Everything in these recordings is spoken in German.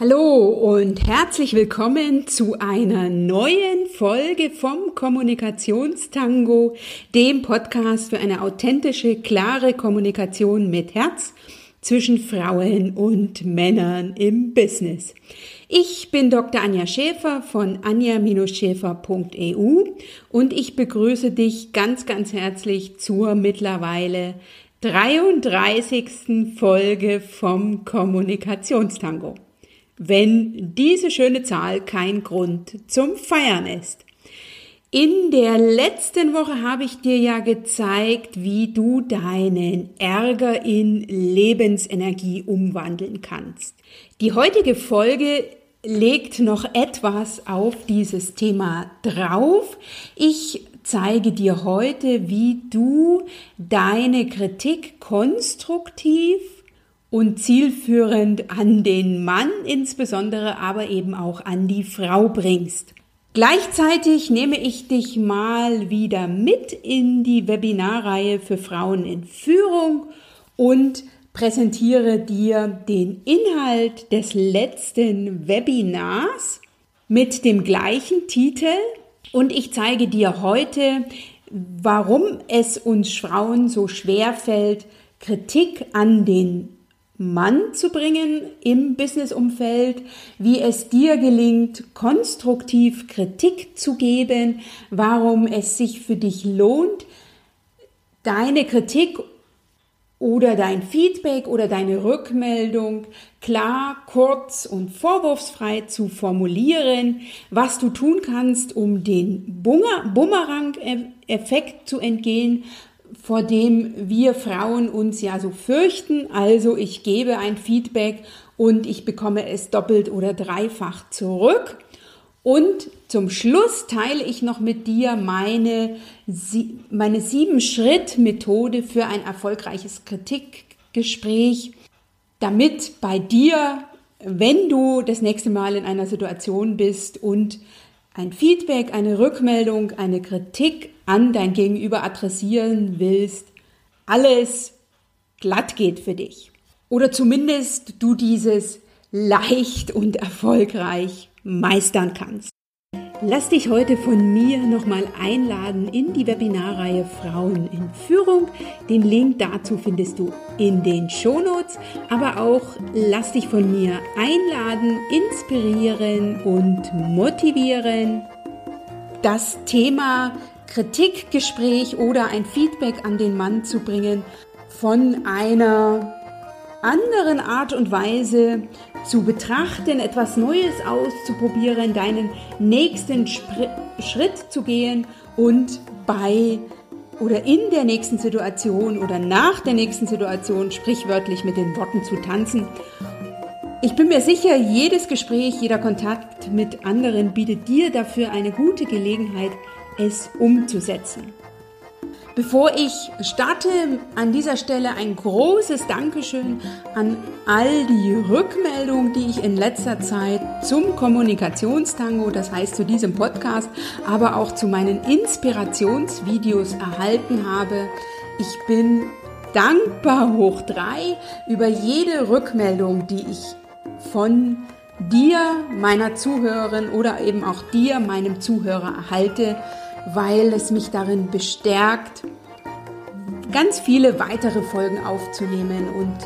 Hallo und herzlich willkommen zu einer neuen Folge vom Kommunikationstango, dem Podcast für eine authentische, klare Kommunikation mit Herz zwischen Frauen und Männern im Business. Ich bin Dr. Anja Schäfer von anja-schäfer.eu und ich begrüße dich ganz, ganz herzlich zur mittlerweile 33. Folge vom Kommunikationstango wenn diese schöne Zahl kein Grund zum Feiern ist. In der letzten Woche habe ich dir ja gezeigt, wie du deinen Ärger in Lebensenergie umwandeln kannst. Die heutige Folge legt noch etwas auf dieses Thema drauf. Ich zeige dir heute, wie du deine Kritik konstruktiv und zielführend an den Mann insbesondere, aber eben auch an die Frau bringst. Gleichzeitig nehme ich dich mal wieder mit in die Webinarreihe für Frauen in Führung und präsentiere dir den Inhalt des letzten Webinars mit dem gleichen Titel und ich zeige dir heute, warum es uns Frauen so schwer fällt, Kritik an den Mann zu bringen im Businessumfeld, wie es dir gelingt, konstruktiv Kritik zu geben, warum es sich für dich lohnt, deine Kritik oder dein Feedback oder deine Rückmeldung klar, kurz und vorwurfsfrei zu formulieren, was du tun kannst, um den Bumerang-Effekt zu entgehen, vor dem wir Frauen uns ja so fürchten. Also ich gebe ein Feedback und ich bekomme es doppelt oder dreifach zurück. Und zum Schluss teile ich noch mit dir meine, meine Sieben-Schritt-Methode für ein erfolgreiches Kritikgespräch, damit bei dir, wenn du das nächste Mal in einer Situation bist und ein Feedback, eine Rückmeldung, eine Kritik an dein Gegenüber adressieren willst, alles glatt geht für dich. Oder zumindest du dieses leicht und erfolgreich meistern kannst. Lass dich heute von mir nochmal einladen in die Webinarreihe Frauen in Führung. Den Link dazu findest du in den Shownotes. Aber auch lass dich von mir einladen, inspirieren und motivieren. Das Thema Kritikgespräch oder ein Feedback an den Mann zu bringen von einer anderen Art und Weise zu betrachten, etwas Neues auszuprobieren, deinen nächsten Spr Schritt zu gehen und bei oder in der nächsten Situation oder nach der nächsten Situation sprichwörtlich mit den Worten zu tanzen. Ich bin mir sicher, jedes Gespräch, jeder Kontakt mit anderen bietet dir dafür eine gute Gelegenheit, es umzusetzen. Bevor ich starte, an dieser Stelle ein großes Dankeschön an all die Rückmeldungen, die ich in letzter Zeit zum Kommunikationstango, das heißt zu diesem Podcast, aber auch zu meinen Inspirationsvideos erhalten habe. Ich bin dankbar hoch drei über jede Rückmeldung, die ich von dir, meiner Zuhörerin oder eben auch dir, meinem Zuhörer erhalte weil es mich darin bestärkt, ganz viele weitere Folgen aufzunehmen und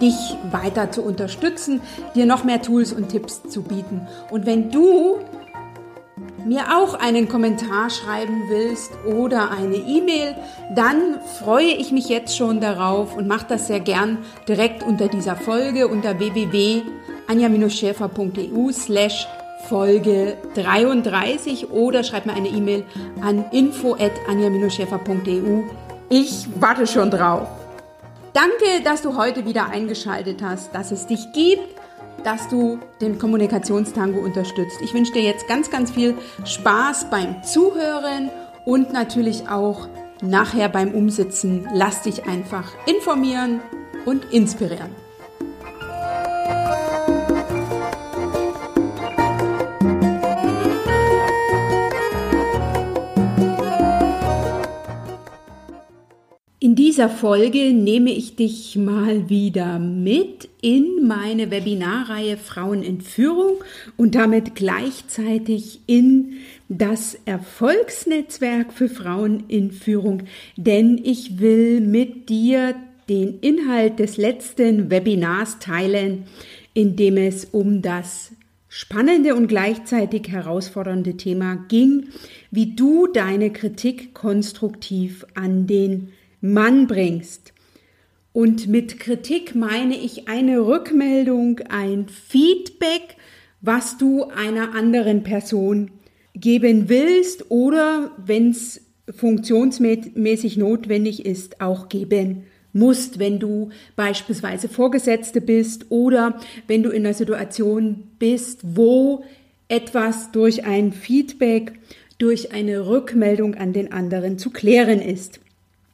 dich weiter zu unterstützen, dir noch mehr Tools und Tipps zu bieten. Und wenn du mir auch einen Kommentar schreiben willst oder eine E-Mail, dann freue ich mich jetzt schon darauf und mache das sehr gern direkt unter dieser Folge unter www.anja-schäfer.eu slash Folge 33 oder schreib mir eine E-Mail an info@anja-schäfer.eu. Ich warte schon drauf. Danke, dass du heute wieder eingeschaltet hast, dass es dich gibt, dass du den Kommunikationstango unterstützt. Ich wünsche dir jetzt ganz, ganz viel Spaß beim Zuhören und natürlich auch nachher beim Umsitzen. Lass dich einfach informieren und inspirieren. Dieser Folge nehme ich dich mal wieder mit in meine Webinarreihe Frauen in Führung und damit gleichzeitig in das Erfolgsnetzwerk für Frauen in Führung, denn ich will mit dir den Inhalt des letzten Webinars teilen, in dem es um das spannende und gleichzeitig herausfordernde Thema ging, wie du deine Kritik konstruktiv an den Mann bringst. Und mit Kritik meine ich eine Rückmeldung, ein Feedback, was du einer anderen Person geben willst oder, wenn es funktionsmäßig notwendig ist, auch geben musst, wenn du beispielsweise Vorgesetzte bist oder wenn du in einer Situation bist, wo etwas durch ein Feedback, durch eine Rückmeldung an den anderen zu klären ist.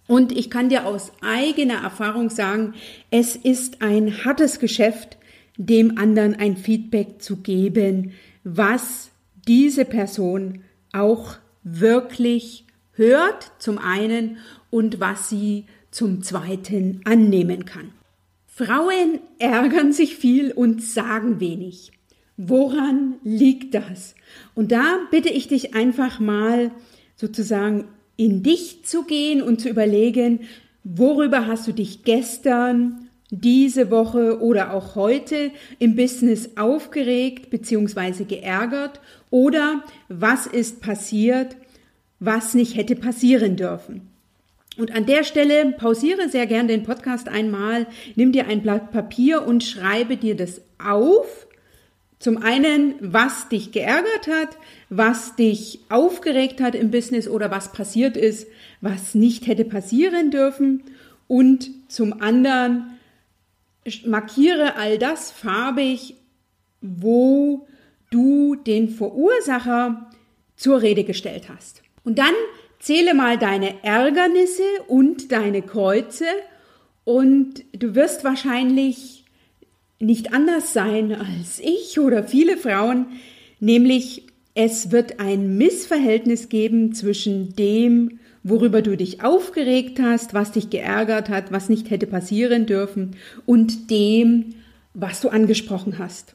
Und ich kann dir aus eigener Erfahrung sagen, es ist ein hartes Geschäft, dem anderen ein Feedback zu geben, was diese Person auch wirklich hört, zum einen, und was sie zum zweiten annehmen kann. Frauen ärgern sich viel und sagen wenig. Woran liegt das? Und da bitte ich dich einfach mal sozusagen in dich zu gehen und zu überlegen, worüber hast du dich gestern, diese Woche oder auch heute im Business aufgeregt bzw. geärgert oder was ist passiert, was nicht hätte passieren dürfen. Und an der Stelle pausiere sehr gern den Podcast einmal, nimm dir ein Blatt Papier und schreibe dir das auf zum einen, was dich geärgert hat, was dich aufgeregt hat im Business oder was passiert ist, was nicht hätte passieren dürfen. Und zum anderen, markiere all das farbig, wo du den Verursacher zur Rede gestellt hast. Und dann zähle mal deine Ärgernisse und deine Kreuze und du wirst wahrscheinlich nicht anders sein als ich oder viele Frauen, nämlich es wird ein Missverhältnis geben zwischen dem, worüber du dich aufgeregt hast, was dich geärgert hat, was nicht hätte passieren dürfen, und dem, was du angesprochen hast.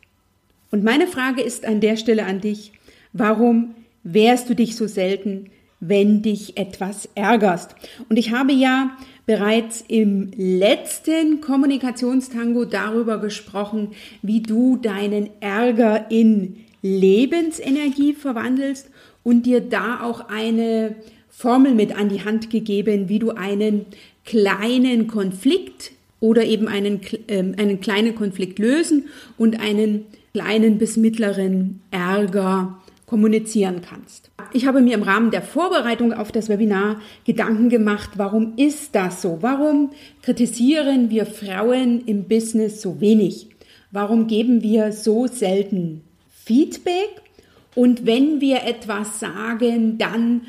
Und meine Frage ist an der Stelle an dich, warum wehrst du dich so selten, wenn dich etwas ärgerst? Und ich habe ja bereits im letzten Kommunikationstango darüber gesprochen, wie du deinen Ärger in Lebensenergie verwandelst und dir da auch eine Formel mit an die Hand gegeben, wie du einen kleinen Konflikt oder eben einen, äh, einen kleinen Konflikt lösen und einen kleinen bis mittleren Ärger kommunizieren kannst. Ich habe mir im Rahmen der Vorbereitung auf das Webinar Gedanken gemacht, warum ist das so? Warum kritisieren wir Frauen im Business so wenig? Warum geben wir so selten Feedback? Und wenn wir etwas sagen, dann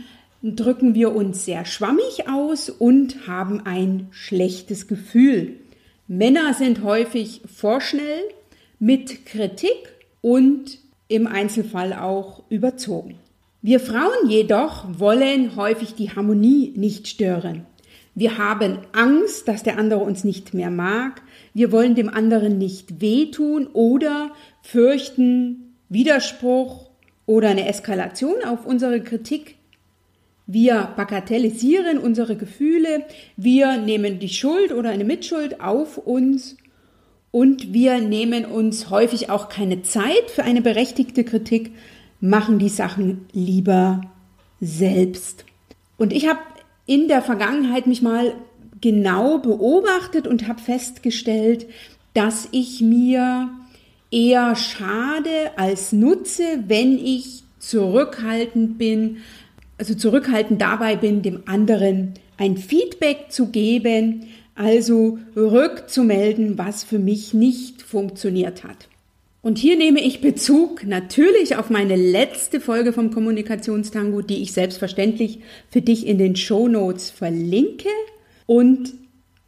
drücken wir uns sehr schwammig aus und haben ein schlechtes Gefühl. Männer sind häufig vorschnell mit Kritik und im Einzelfall auch überzogen. Wir Frauen jedoch wollen häufig die Harmonie nicht stören. Wir haben Angst, dass der andere uns nicht mehr mag. Wir wollen dem anderen nicht wehtun oder fürchten Widerspruch oder eine Eskalation auf unsere Kritik. Wir bagatellisieren unsere Gefühle. Wir nehmen die Schuld oder eine Mitschuld auf uns und wir nehmen uns häufig auch keine Zeit für eine berechtigte Kritik, machen die Sachen lieber selbst. Und ich habe in der Vergangenheit mich mal genau beobachtet und habe festgestellt, dass ich mir eher schade als nutze, wenn ich zurückhaltend bin, also zurückhaltend dabei bin, dem anderen ein Feedback zu geben, also rückzumelden, was für mich nicht funktioniert hat. Und hier nehme ich Bezug natürlich auf meine letzte Folge vom Kommunikationstango, die ich selbstverständlich für dich in den Show Notes verlinke und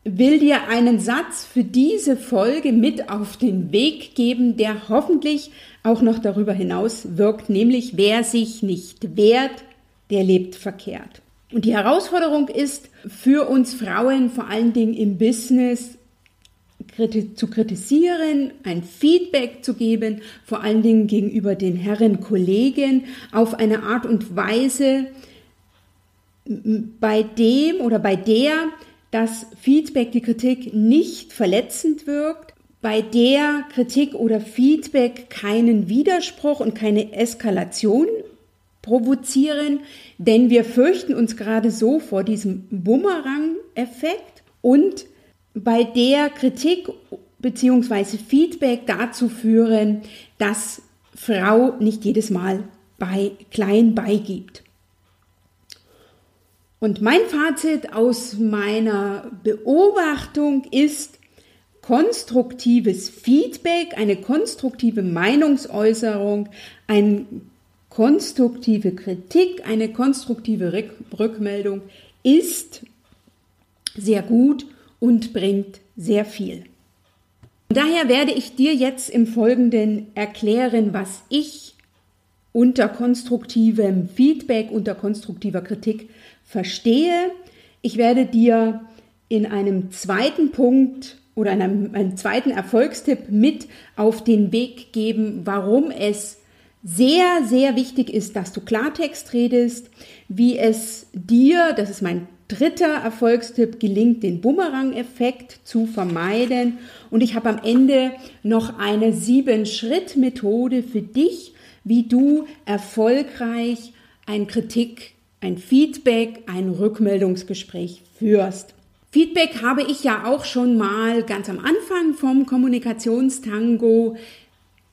will dir einen Satz für diese Folge mit auf den Weg geben, der hoffentlich auch noch darüber hinaus wirkt, nämlich wer sich nicht wehrt, der lebt verkehrt. Und die Herausforderung ist für uns Frauen vor allen Dingen im Business zu kritisieren, ein Feedback zu geben, vor allen Dingen gegenüber den Herren Kollegen auf eine Art und Weise, bei dem oder bei der das Feedback, die Kritik nicht verletzend wirkt, bei der Kritik oder Feedback keinen Widerspruch und keine Eskalation provozieren, denn wir fürchten uns gerade so vor diesem Bumerang-Effekt und bei der Kritik bzw. Feedback dazu führen, dass Frau nicht jedes Mal bei klein beigibt. Und mein Fazit aus meiner Beobachtung ist, konstruktives Feedback, eine konstruktive Meinungsäußerung, eine konstruktive Kritik, eine konstruktive Rückmeldung ist sehr gut und bringt sehr viel. daher werde ich dir jetzt im Folgenden erklären, was ich unter konstruktivem Feedback, unter konstruktiver Kritik verstehe. Ich werde dir in einem zweiten Punkt oder einem, einem zweiten Erfolgstipp mit auf den Weg geben, warum es sehr, sehr wichtig ist, dass du Klartext redest, wie es dir, das ist mein dritter Erfolgstipp, gelingt, den Bumerang-Effekt zu vermeiden. Und ich habe am Ende noch eine Sieben-Schritt-Methode für dich, wie du erfolgreich ein Kritik ein Feedback, ein Rückmeldungsgespräch führst. Feedback habe ich ja auch schon mal ganz am Anfang vom Kommunikationstango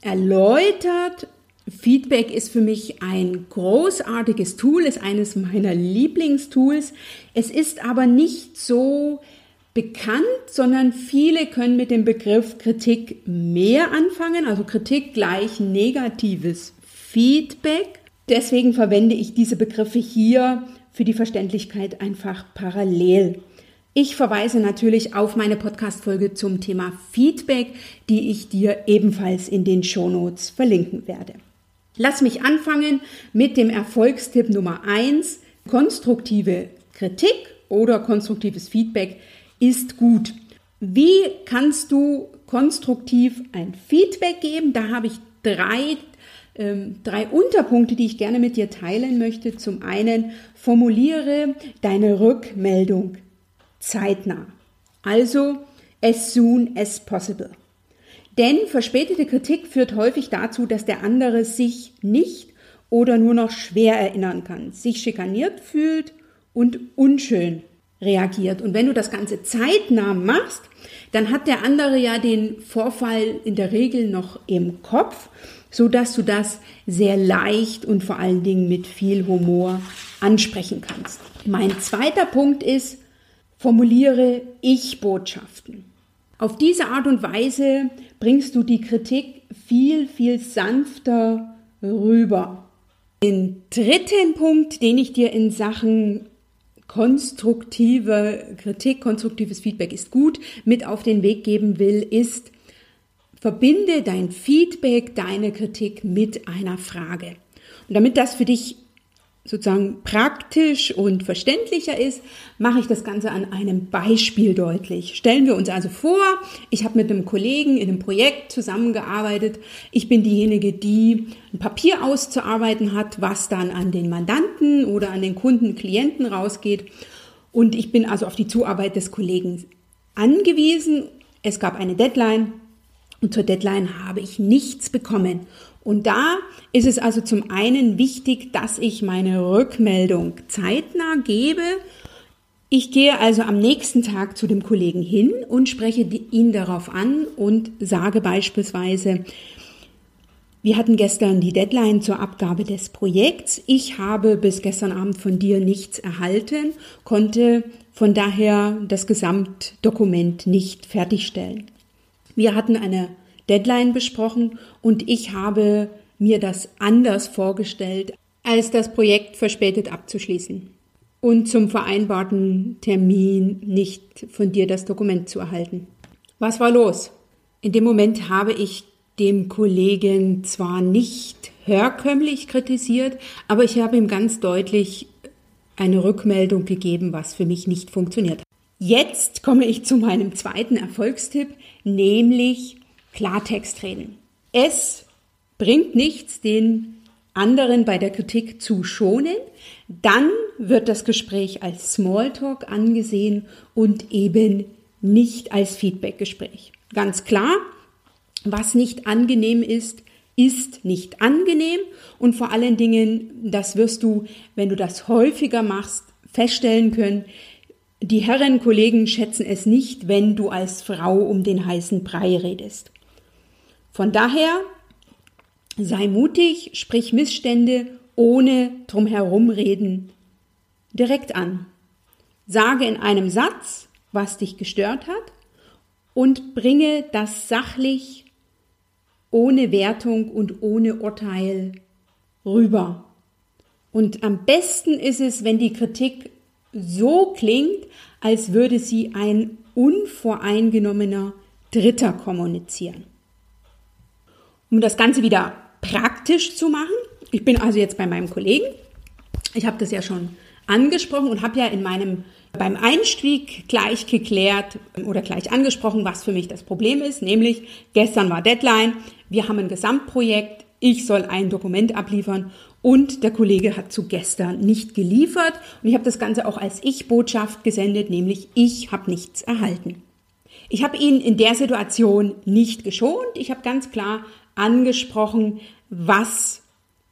erläutert. Feedback ist für mich ein großartiges Tool, ist eines meiner Lieblingstools. Es ist aber nicht so bekannt, sondern viele können mit dem Begriff Kritik mehr anfangen, also Kritik gleich negatives Feedback. Deswegen verwende ich diese Begriffe hier für die Verständlichkeit einfach parallel. Ich verweise natürlich auf meine Podcast-Folge zum Thema Feedback, die ich dir ebenfalls in den Shownotes verlinken werde. Lass mich anfangen mit dem Erfolgstipp Nummer eins: Konstruktive Kritik oder konstruktives Feedback ist gut. Wie kannst du konstruktiv ein Feedback geben? Da habe ich drei ähm, drei Unterpunkte, die ich gerne mit dir teilen möchte. Zum einen, formuliere deine Rückmeldung zeitnah. Also as soon as possible. Denn verspätete Kritik führt häufig dazu, dass der andere sich nicht oder nur noch schwer erinnern kann, sich schikaniert fühlt und unschön reagiert. Und wenn du das Ganze zeitnah machst, dann hat der andere ja den Vorfall in der Regel noch im Kopf so dass du das sehr leicht und vor allen Dingen mit viel Humor ansprechen kannst. Mein zweiter Punkt ist, formuliere Ich-Botschaften. Auf diese Art und Weise bringst du die Kritik viel, viel sanfter rüber. Den dritten Punkt, den ich dir in Sachen konstruktive Kritik, konstruktives Feedback ist gut, mit auf den Weg geben will, ist, Verbinde dein Feedback, deine Kritik mit einer Frage. Und damit das für dich sozusagen praktisch und verständlicher ist, mache ich das Ganze an einem Beispiel deutlich. Stellen wir uns also vor, ich habe mit einem Kollegen in einem Projekt zusammengearbeitet. Ich bin diejenige, die ein Papier auszuarbeiten hat, was dann an den Mandanten oder an den Kunden, Klienten rausgeht. Und ich bin also auf die Zuarbeit des Kollegen angewiesen. Es gab eine Deadline und zur Deadline habe ich nichts bekommen. Und da ist es also zum einen wichtig, dass ich meine Rückmeldung zeitnah gebe. Ich gehe also am nächsten Tag zu dem Kollegen hin und spreche ihn darauf an und sage beispielsweise, wir hatten gestern die Deadline zur Abgabe des Projekts. Ich habe bis gestern Abend von dir nichts erhalten, konnte von daher das Gesamtdokument nicht fertigstellen. Wir hatten eine Deadline besprochen und ich habe mir das anders vorgestellt, als das Projekt verspätet abzuschließen und zum vereinbarten Termin nicht von dir das Dokument zu erhalten. Was war los? In dem Moment habe ich dem Kollegen zwar nicht herkömmlich kritisiert, aber ich habe ihm ganz deutlich eine Rückmeldung gegeben, was für mich nicht funktioniert. Jetzt komme ich zu meinem zweiten Erfolgstipp, nämlich Klartext reden. Es bringt nichts, den anderen bei der Kritik zu schonen, dann wird das Gespräch als Smalltalk angesehen und eben nicht als Feedbackgespräch. Ganz klar, was nicht angenehm ist, ist nicht angenehm und vor allen Dingen, das wirst du, wenn du das häufiger machst, feststellen können, die Herren Kollegen schätzen es nicht, wenn du als Frau um den heißen Brei redest. Von daher sei mutig, sprich Missstände ohne drumherum reden direkt an. Sage in einem Satz, was dich gestört hat und bringe das sachlich ohne Wertung und ohne Urteil rüber. Und am besten ist es, wenn die Kritik so klingt, als würde sie ein unvoreingenommener Dritter kommunizieren. Um das Ganze wieder praktisch zu machen, ich bin also jetzt bei meinem Kollegen, ich habe das ja schon angesprochen und habe ja in meinem beim Einstieg gleich geklärt oder gleich angesprochen, was für mich das Problem ist, nämlich gestern war Deadline, wir haben ein Gesamtprojekt, ich soll ein Dokument abliefern. Und der Kollege hat zu gestern nicht geliefert. Und ich habe das Ganze auch als Ich-Botschaft gesendet, nämlich ich habe nichts erhalten. Ich habe ihn in der Situation nicht geschont, ich habe ganz klar angesprochen, was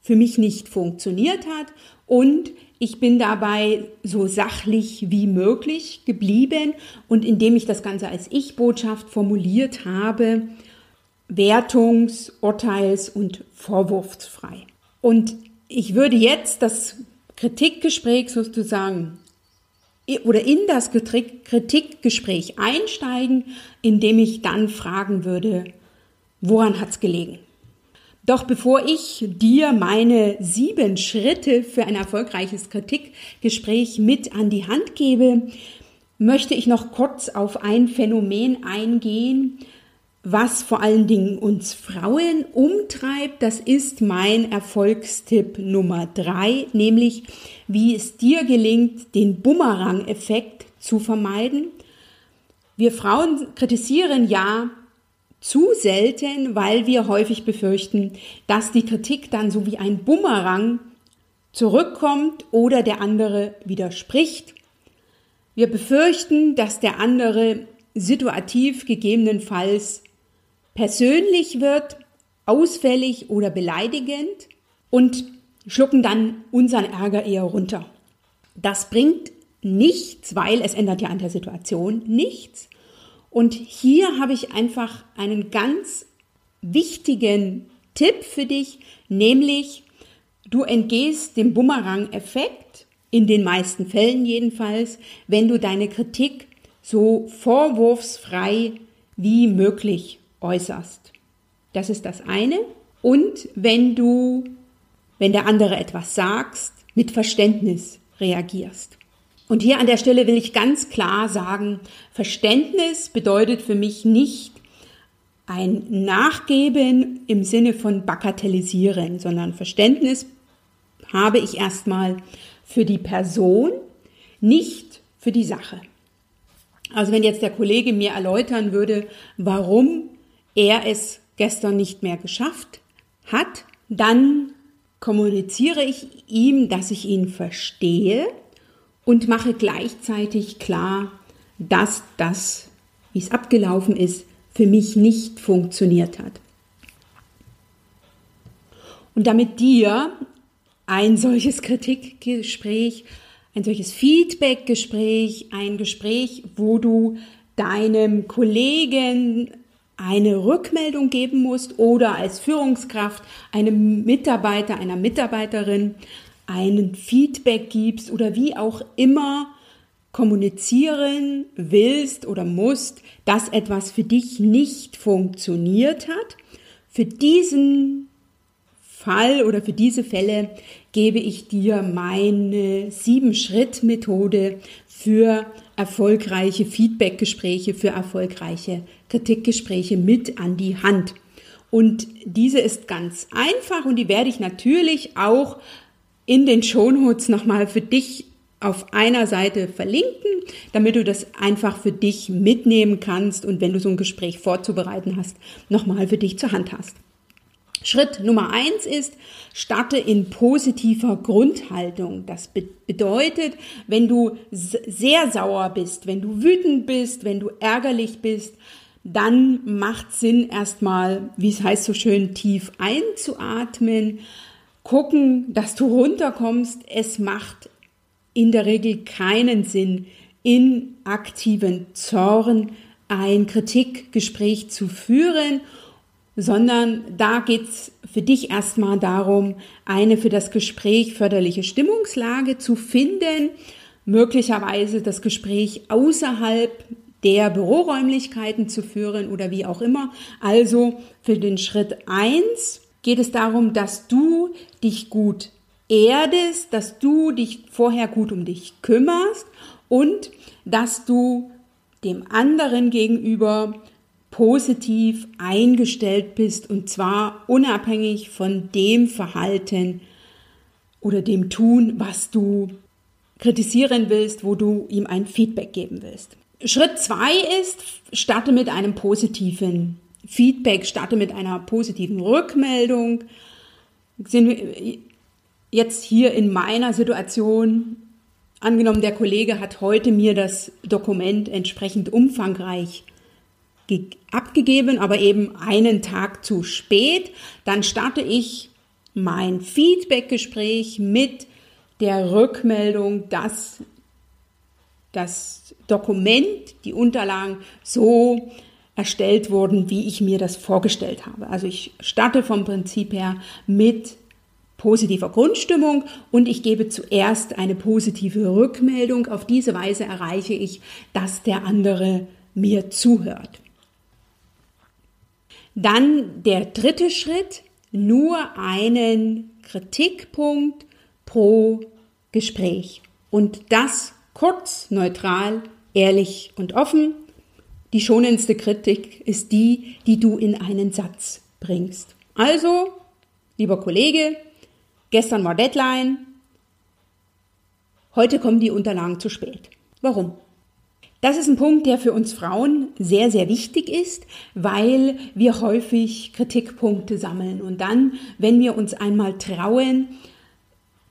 für mich nicht funktioniert hat und ich bin dabei so sachlich wie möglich geblieben und indem ich das Ganze als Ich-Botschaft formuliert habe, wertungs-, urteils- und vorwurfsfrei. Und ich würde jetzt das Kritikgespräch sozusagen oder in das Kritikgespräch einsteigen, indem ich dann fragen würde, woran hat es gelegen? Doch bevor ich dir meine sieben Schritte für ein erfolgreiches Kritikgespräch mit an die Hand gebe, möchte ich noch kurz auf ein Phänomen eingehen, was vor allen Dingen uns Frauen umtreibt, das ist mein Erfolgstipp Nummer drei, nämlich wie es dir gelingt, den Bumerang-Effekt zu vermeiden. Wir Frauen kritisieren ja zu selten, weil wir häufig befürchten, dass die Kritik dann so wie ein Bumerang zurückkommt oder der andere widerspricht. Wir befürchten, dass der andere situativ gegebenenfalls persönlich wird, ausfällig oder beleidigend und schlucken dann unseren Ärger eher runter. Das bringt nichts, weil es ändert ja an der Situation nichts. Und hier habe ich einfach einen ganz wichtigen Tipp für dich, nämlich du entgehst dem Bumerang-Effekt, in den meisten Fällen jedenfalls, wenn du deine Kritik so vorwurfsfrei wie möglich äußerst. Das ist das eine. Und wenn du, wenn der andere etwas sagst, mit Verständnis reagierst. Und hier an der Stelle will ich ganz klar sagen, Verständnis bedeutet für mich nicht ein Nachgeben im Sinne von bagatellisieren, sondern Verständnis habe ich erstmal für die Person, nicht für die Sache. Also wenn jetzt der Kollege mir erläutern würde, warum er es gestern nicht mehr geschafft hat, dann kommuniziere ich ihm, dass ich ihn verstehe und mache gleichzeitig klar, dass das, wie es abgelaufen ist, für mich nicht funktioniert hat. Und damit dir ein solches Kritikgespräch, ein solches Feedbackgespräch, ein Gespräch, wo du deinem Kollegen eine Rückmeldung geben musst oder als Führungskraft einem Mitarbeiter, einer Mitarbeiterin einen Feedback gibst oder wie auch immer kommunizieren willst oder musst, dass etwas für dich nicht funktioniert hat. Für diesen Fall oder für diese Fälle gebe ich dir meine Sieben-Schritt-Methode für erfolgreiche Feedbackgespräche, für erfolgreiche Kritikgespräche mit an die Hand. Und diese ist ganz einfach und die werde ich natürlich auch in den Shownotes nochmal für dich auf einer Seite verlinken, damit du das einfach für dich mitnehmen kannst und wenn du so ein Gespräch vorzubereiten hast, nochmal für dich zur Hand hast. Schritt Nummer eins ist, starte in positiver Grundhaltung. Das be bedeutet, wenn du sehr sauer bist, wenn du wütend bist, wenn du ärgerlich bist, dann macht Sinn erstmal, wie es heißt so schön, tief einzuatmen, gucken, dass du runterkommst. Es macht in der Regel keinen Sinn, in aktiven Zorn ein Kritikgespräch zu führen sondern da geht's für dich erstmal darum, eine für das Gespräch förderliche Stimmungslage zu finden, möglicherweise das Gespräch außerhalb der Büroräumlichkeiten zu führen oder wie auch immer. Also für den Schritt eins geht es darum, dass du dich gut erdest, dass du dich vorher gut um dich kümmerst und dass du dem anderen gegenüber positiv eingestellt bist und zwar unabhängig von dem Verhalten oder dem Tun, was du kritisieren willst, wo du ihm ein Feedback geben willst. Schritt zwei ist, starte mit einem positiven Feedback, starte mit einer positiven Rückmeldung. Sind wir jetzt hier in meiner Situation, angenommen, der Kollege hat heute mir das Dokument entsprechend umfangreich abgegeben, aber eben einen Tag zu spät. Dann starte ich mein Feedbackgespräch mit der Rückmeldung, dass das Dokument, die Unterlagen so erstellt wurden, wie ich mir das vorgestellt habe. Also ich starte vom Prinzip her mit positiver Grundstimmung und ich gebe zuerst eine positive Rückmeldung. Auf diese Weise erreiche ich, dass der andere mir zuhört. Dann der dritte Schritt, nur einen Kritikpunkt pro Gespräch. Und das kurz, neutral, ehrlich und offen. Die schonendste Kritik ist die, die du in einen Satz bringst. Also, lieber Kollege, gestern war Deadline, heute kommen die Unterlagen zu spät. Warum? Das ist ein Punkt, der für uns Frauen sehr, sehr wichtig ist, weil wir häufig Kritikpunkte sammeln. Und dann, wenn wir uns einmal trauen,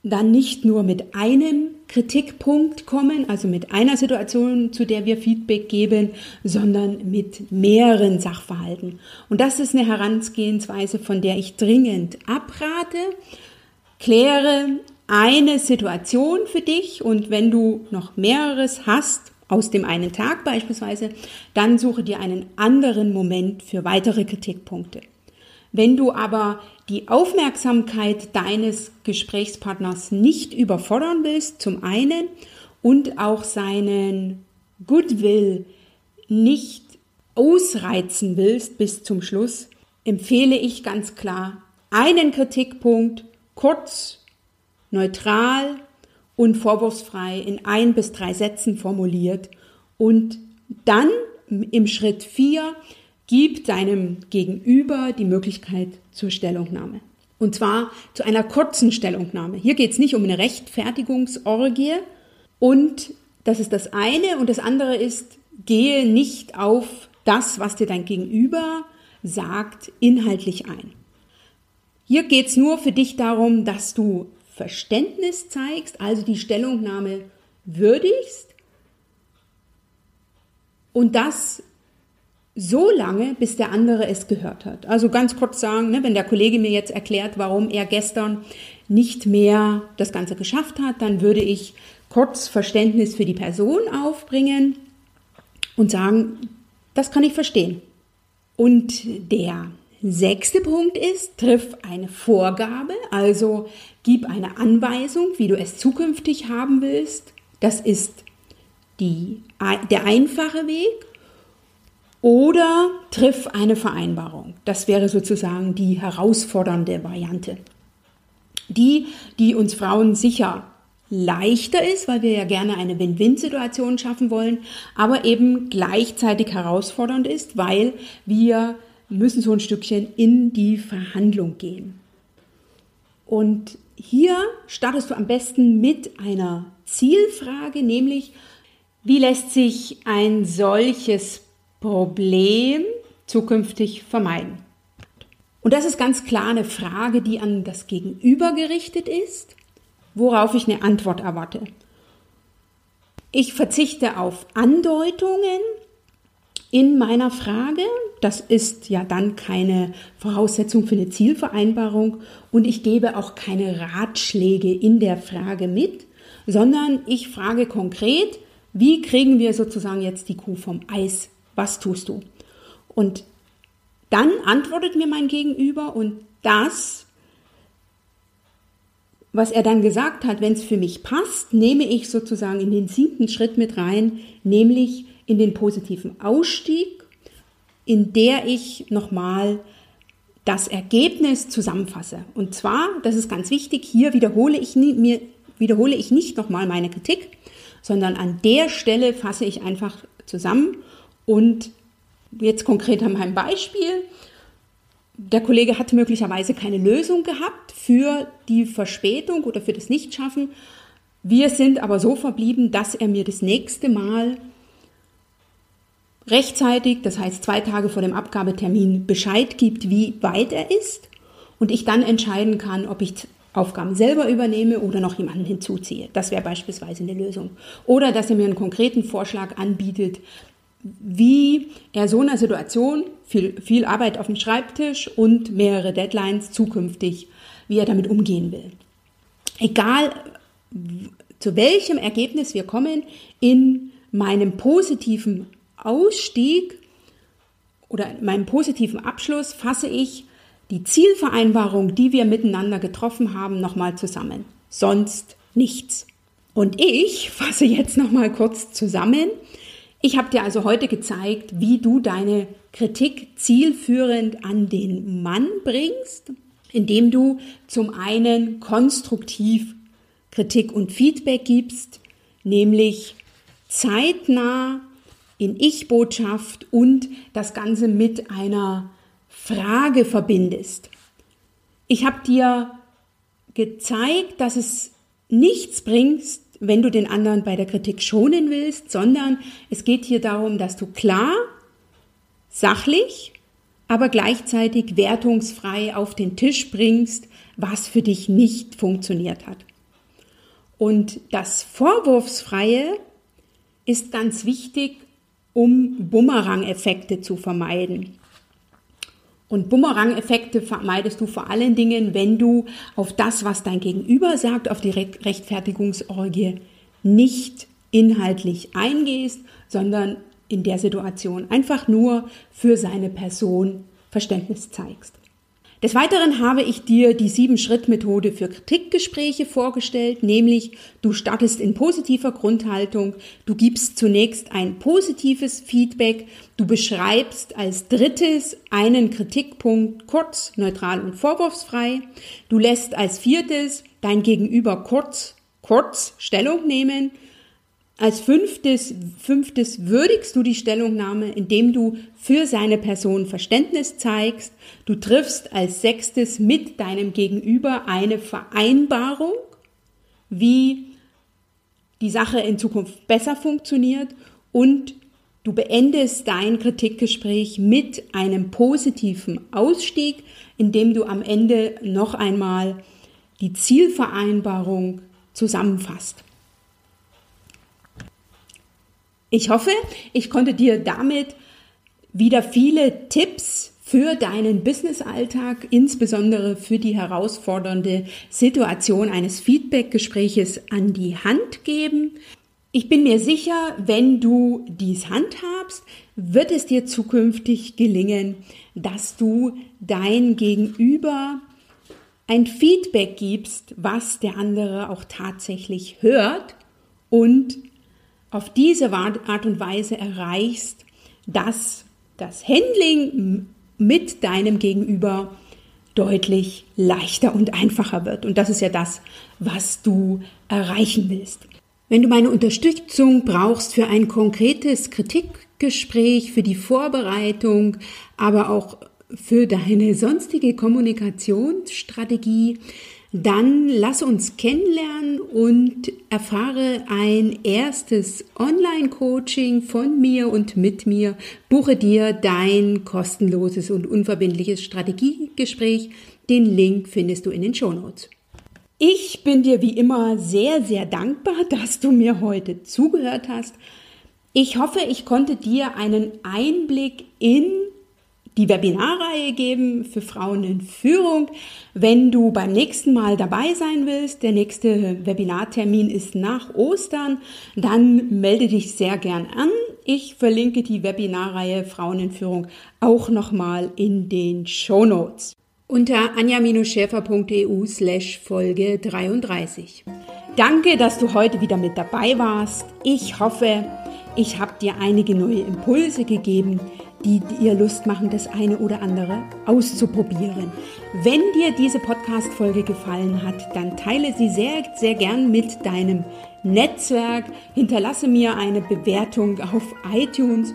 dann nicht nur mit einem Kritikpunkt kommen, also mit einer Situation, zu der wir Feedback geben, sondern mit mehreren Sachverhalten. Und das ist eine Herangehensweise, von der ich dringend abrate. Kläre eine Situation für dich und wenn du noch mehreres hast, aus dem einen Tag beispielsweise, dann suche dir einen anderen Moment für weitere Kritikpunkte. Wenn du aber die Aufmerksamkeit deines Gesprächspartners nicht überfordern willst, zum einen, und auch seinen Goodwill nicht ausreizen willst bis zum Schluss, empfehle ich ganz klar einen Kritikpunkt kurz, neutral und vorwurfsfrei in ein bis drei Sätzen formuliert und dann im Schritt vier gibt deinem Gegenüber die Möglichkeit zur Stellungnahme. Und zwar zu einer kurzen Stellungnahme. Hier geht es nicht um eine Rechtfertigungsorgie und das ist das eine und das andere ist, gehe nicht auf das, was dir dein Gegenüber sagt, inhaltlich ein. Hier geht es nur für dich darum, dass du Verständnis zeigst, also die Stellungnahme würdigst und das so lange, bis der andere es gehört hat. Also ganz kurz sagen, ne, wenn der Kollege mir jetzt erklärt, warum er gestern nicht mehr das Ganze geschafft hat, dann würde ich kurz Verständnis für die Person aufbringen und sagen, das kann ich verstehen. Und der Sechste Punkt ist, triff eine Vorgabe, also gib eine Anweisung, wie du es zukünftig haben willst. Das ist die, der einfache Weg. Oder triff eine Vereinbarung. Das wäre sozusagen die herausfordernde Variante. Die, die uns Frauen sicher leichter ist, weil wir ja gerne eine Win-Win-Situation schaffen wollen, aber eben gleichzeitig herausfordernd ist, weil wir müssen so ein Stückchen in die Verhandlung gehen. Und hier startest du am besten mit einer Zielfrage, nämlich wie lässt sich ein solches Problem zukünftig vermeiden? Und das ist ganz klar eine Frage, die an das Gegenüber gerichtet ist, worauf ich eine Antwort erwarte. Ich verzichte auf Andeutungen in meiner Frage. Das ist ja dann keine Voraussetzung für eine Zielvereinbarung. Und ich gebe auch keine Ratschläge in der Frage mit, sondern ich frage konkret, wie kriegen wir sozusagen jetzt die Kuh vom Eis? Was tust du? Und dann antwortet mir mein Gegenüber und das, was er dann gesagt hat, wenn es für mich passt, nehme ich sozusagen in den siebten Schritt mit rein, nämlich in den positiven Ausstieg, in der ich nochmal das Ergebnis zusammenfasse. Und zwar, das ist ganz wichtig, hier wiederhole ich, nie, mir, wiederhole ich nicht nochmal meine Kritik, sondern an der Stelle fasse ich einfach zusammen und jetzt konkret an meinem Beispiel. Der Kollege hat möglicherweise keine Lösung gehabt für die Verspätung oder für das Nichtschaffen. Wir sind aber so verblieben, dass er mir das nächste Mal rechtzeitig, das heißt zwei Tage vor dem Abgabetermin, Bescheid gibt, wie weit er ist und ich dann entscheiden kann, ob ich Aufgaben selber übernehme oder noch jemanden hinzuziehe. Das wäre beispielsweise eine Lösung. Oder dass er mir einen konkreten Vorschlag anbietet, wie er so einer Situation, viel, viel Arbeit auf dem Schreibtisch und mehrere Deadlines zukünftig, wie er damit umgehen will. Egal zu welchem Ergebnis wir kommen, in meinem positiven Ausstieg oder in meinem positiven Abschluss fasse ich die Zielvereinbarung, die wir miteinander getroffen haben, nochmal zusammen. Sonst nichts. Und ich fasse jetzt nochmal kurz zusammen. Ich habe dir also heute gezeigt, wie du deine Kritik zielführend an den Mann bringst, indem du zum einen konstruktiv Kritik und Feedback gibst, nämlich zeitnah in Ich-Botschaft und das Ganze mit einer Frage verbindest. Ich habe dir gezeigt, dass es nichts bringt, wenn du den anderen bei der Kritik schonen willst, sondern es geht hier darum, dass du klar, sachlich, aber gleichzeitig wertungsfrei auf den Tisch bringst, was für dich nicht funktioniert hat. Und das Vorwurfsfreie ist ganz wichtig, um Bumerang-Effekte zu vermeiden. Und Bumerang-Effekte vermeidest du vor allen Dingen, wenn du auf das, was dein Gegenüber sagt, auf die Rechtfertigungsorgie nicht inhaltlich eingehst, sondern in der Situation einfach nur für seine Person Verständnis zeigst. Des Weiteren habe ich dir die Sieben-Schritt-Methode für Kritikgespräche vorgestellt, nämlich du startest in positiver Grundhaltung, du gibst zunächst ein positives Feedback, du beschreibst als drittes einen Kritikpunkt kurz, neutral und vorwurfsfrei, du lässt als viertes dein Gegenüber kurz, kurz Stellung nehmen, als fünftes, fünftes würdigst du die Stellungnahme, indem du für seine Person Verständnis zeigst. Du triffst als sechstes mit deinem Gegenüber eine Vereinbarung, wie die Sache in Zukunft besser funktioniert und du beendest dein Kritikgespräch mit einem positiven Ausstieg, indem du am Ende noch einmal die Zielvereinbarung zusammenfasst. Ich hoffe, ich konnte dir damit wieder viele Tipps für deinen Businessalltag, insbesondere für die herausfordernde Situation eines Feedbackgespräches an die Hand geben. Ich bin mir sicher, wenn du dies handhabst, wird es dir zukünftig gelingen, dass du dein Gegenüber ein Feedback gibst, was der andere auch tatsächlich hört und auf diese Art und Weise erreichst, dass das Handling mit deinem Gegenüber deutlich leichter und einfacher wird. Und das ist ja das, was du erreichen willst. Wenn du meine Unterstützung brauchst für ein konkretes Kritikgespräch, für die Vorbereitung, aber auch für deine sonstige Kommunikationsstrategie, dann lass uns kennenlernen und erfahre ein erstes Online-Coaching von mir und mit mir. Buche dir dein kostenloses und unverbindliches Strategiegespräch. Den Link findest du in den Shownotes. Ich bin dir wie immer sehr, sehr dankbar, dass du mir heute zugehört hast. Ich hoffe, ich konnte dir einen Einblick in die Webinarreihe geben für Frauen in Führung. Wenn du beim nächsten Mal dabei sein willst, der nächste Webinartermin ist nach Ostern, dann melde dich sehr gern an. Ich verlinke die Webinarreihe Frauen in Führung auch nochmal in den Show Notes unter anja-schäfer.eu slash Folge 33. Danke, dass du heute wieder mit dabei warst. Ich hoffe, ich habe dir einige neue Impulse gegeben, die dir Lust machen, das eine oder andere auszuprobieren. Wenn dir diese Podcast-Folge gefallen hat, dann teile sie sehr, sehr gern mit deinem Netzwerk. Hinterlasse mir eine Bewertung auf iTunes.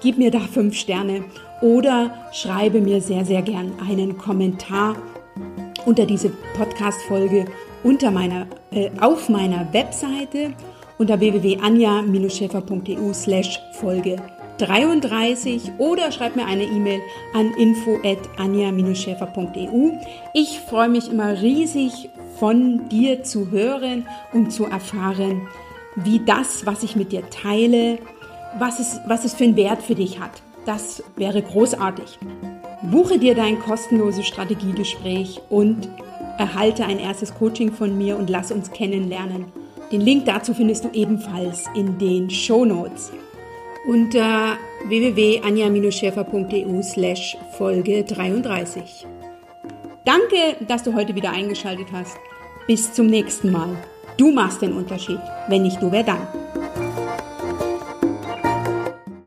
Gib mir da fünf Sterne oder schreibe mir sehr, sehr gern einen Kommentar unter diese Podcast-Folge unter meiner, äh, auf meiner Webseite unter www.anja-schäfer.eu slash Folge 33 oder schreib mir eine E-Mail an info at anja-schäfer.eu. Ich freue mich immer riesig von dir zu hören und zu erfahren, wie das, was ich mit dir teile, was es, was es für einen Wert für dich hat. Das wäre großartig. Buche dir dein kostenloses Strategiegespräch und erhalte ein erstes Coaching von mir und lass uns kennenlernen. Den Link dazu findest du ebenfalls in den Show Notes unter www.anja-schäfer.eu slash Folge 33. Danke, dass du heute wieder eingeschaltet hast. Bis zum nächsten Mal. Du machst den Unterschied. Wenn nicht du, wer dann?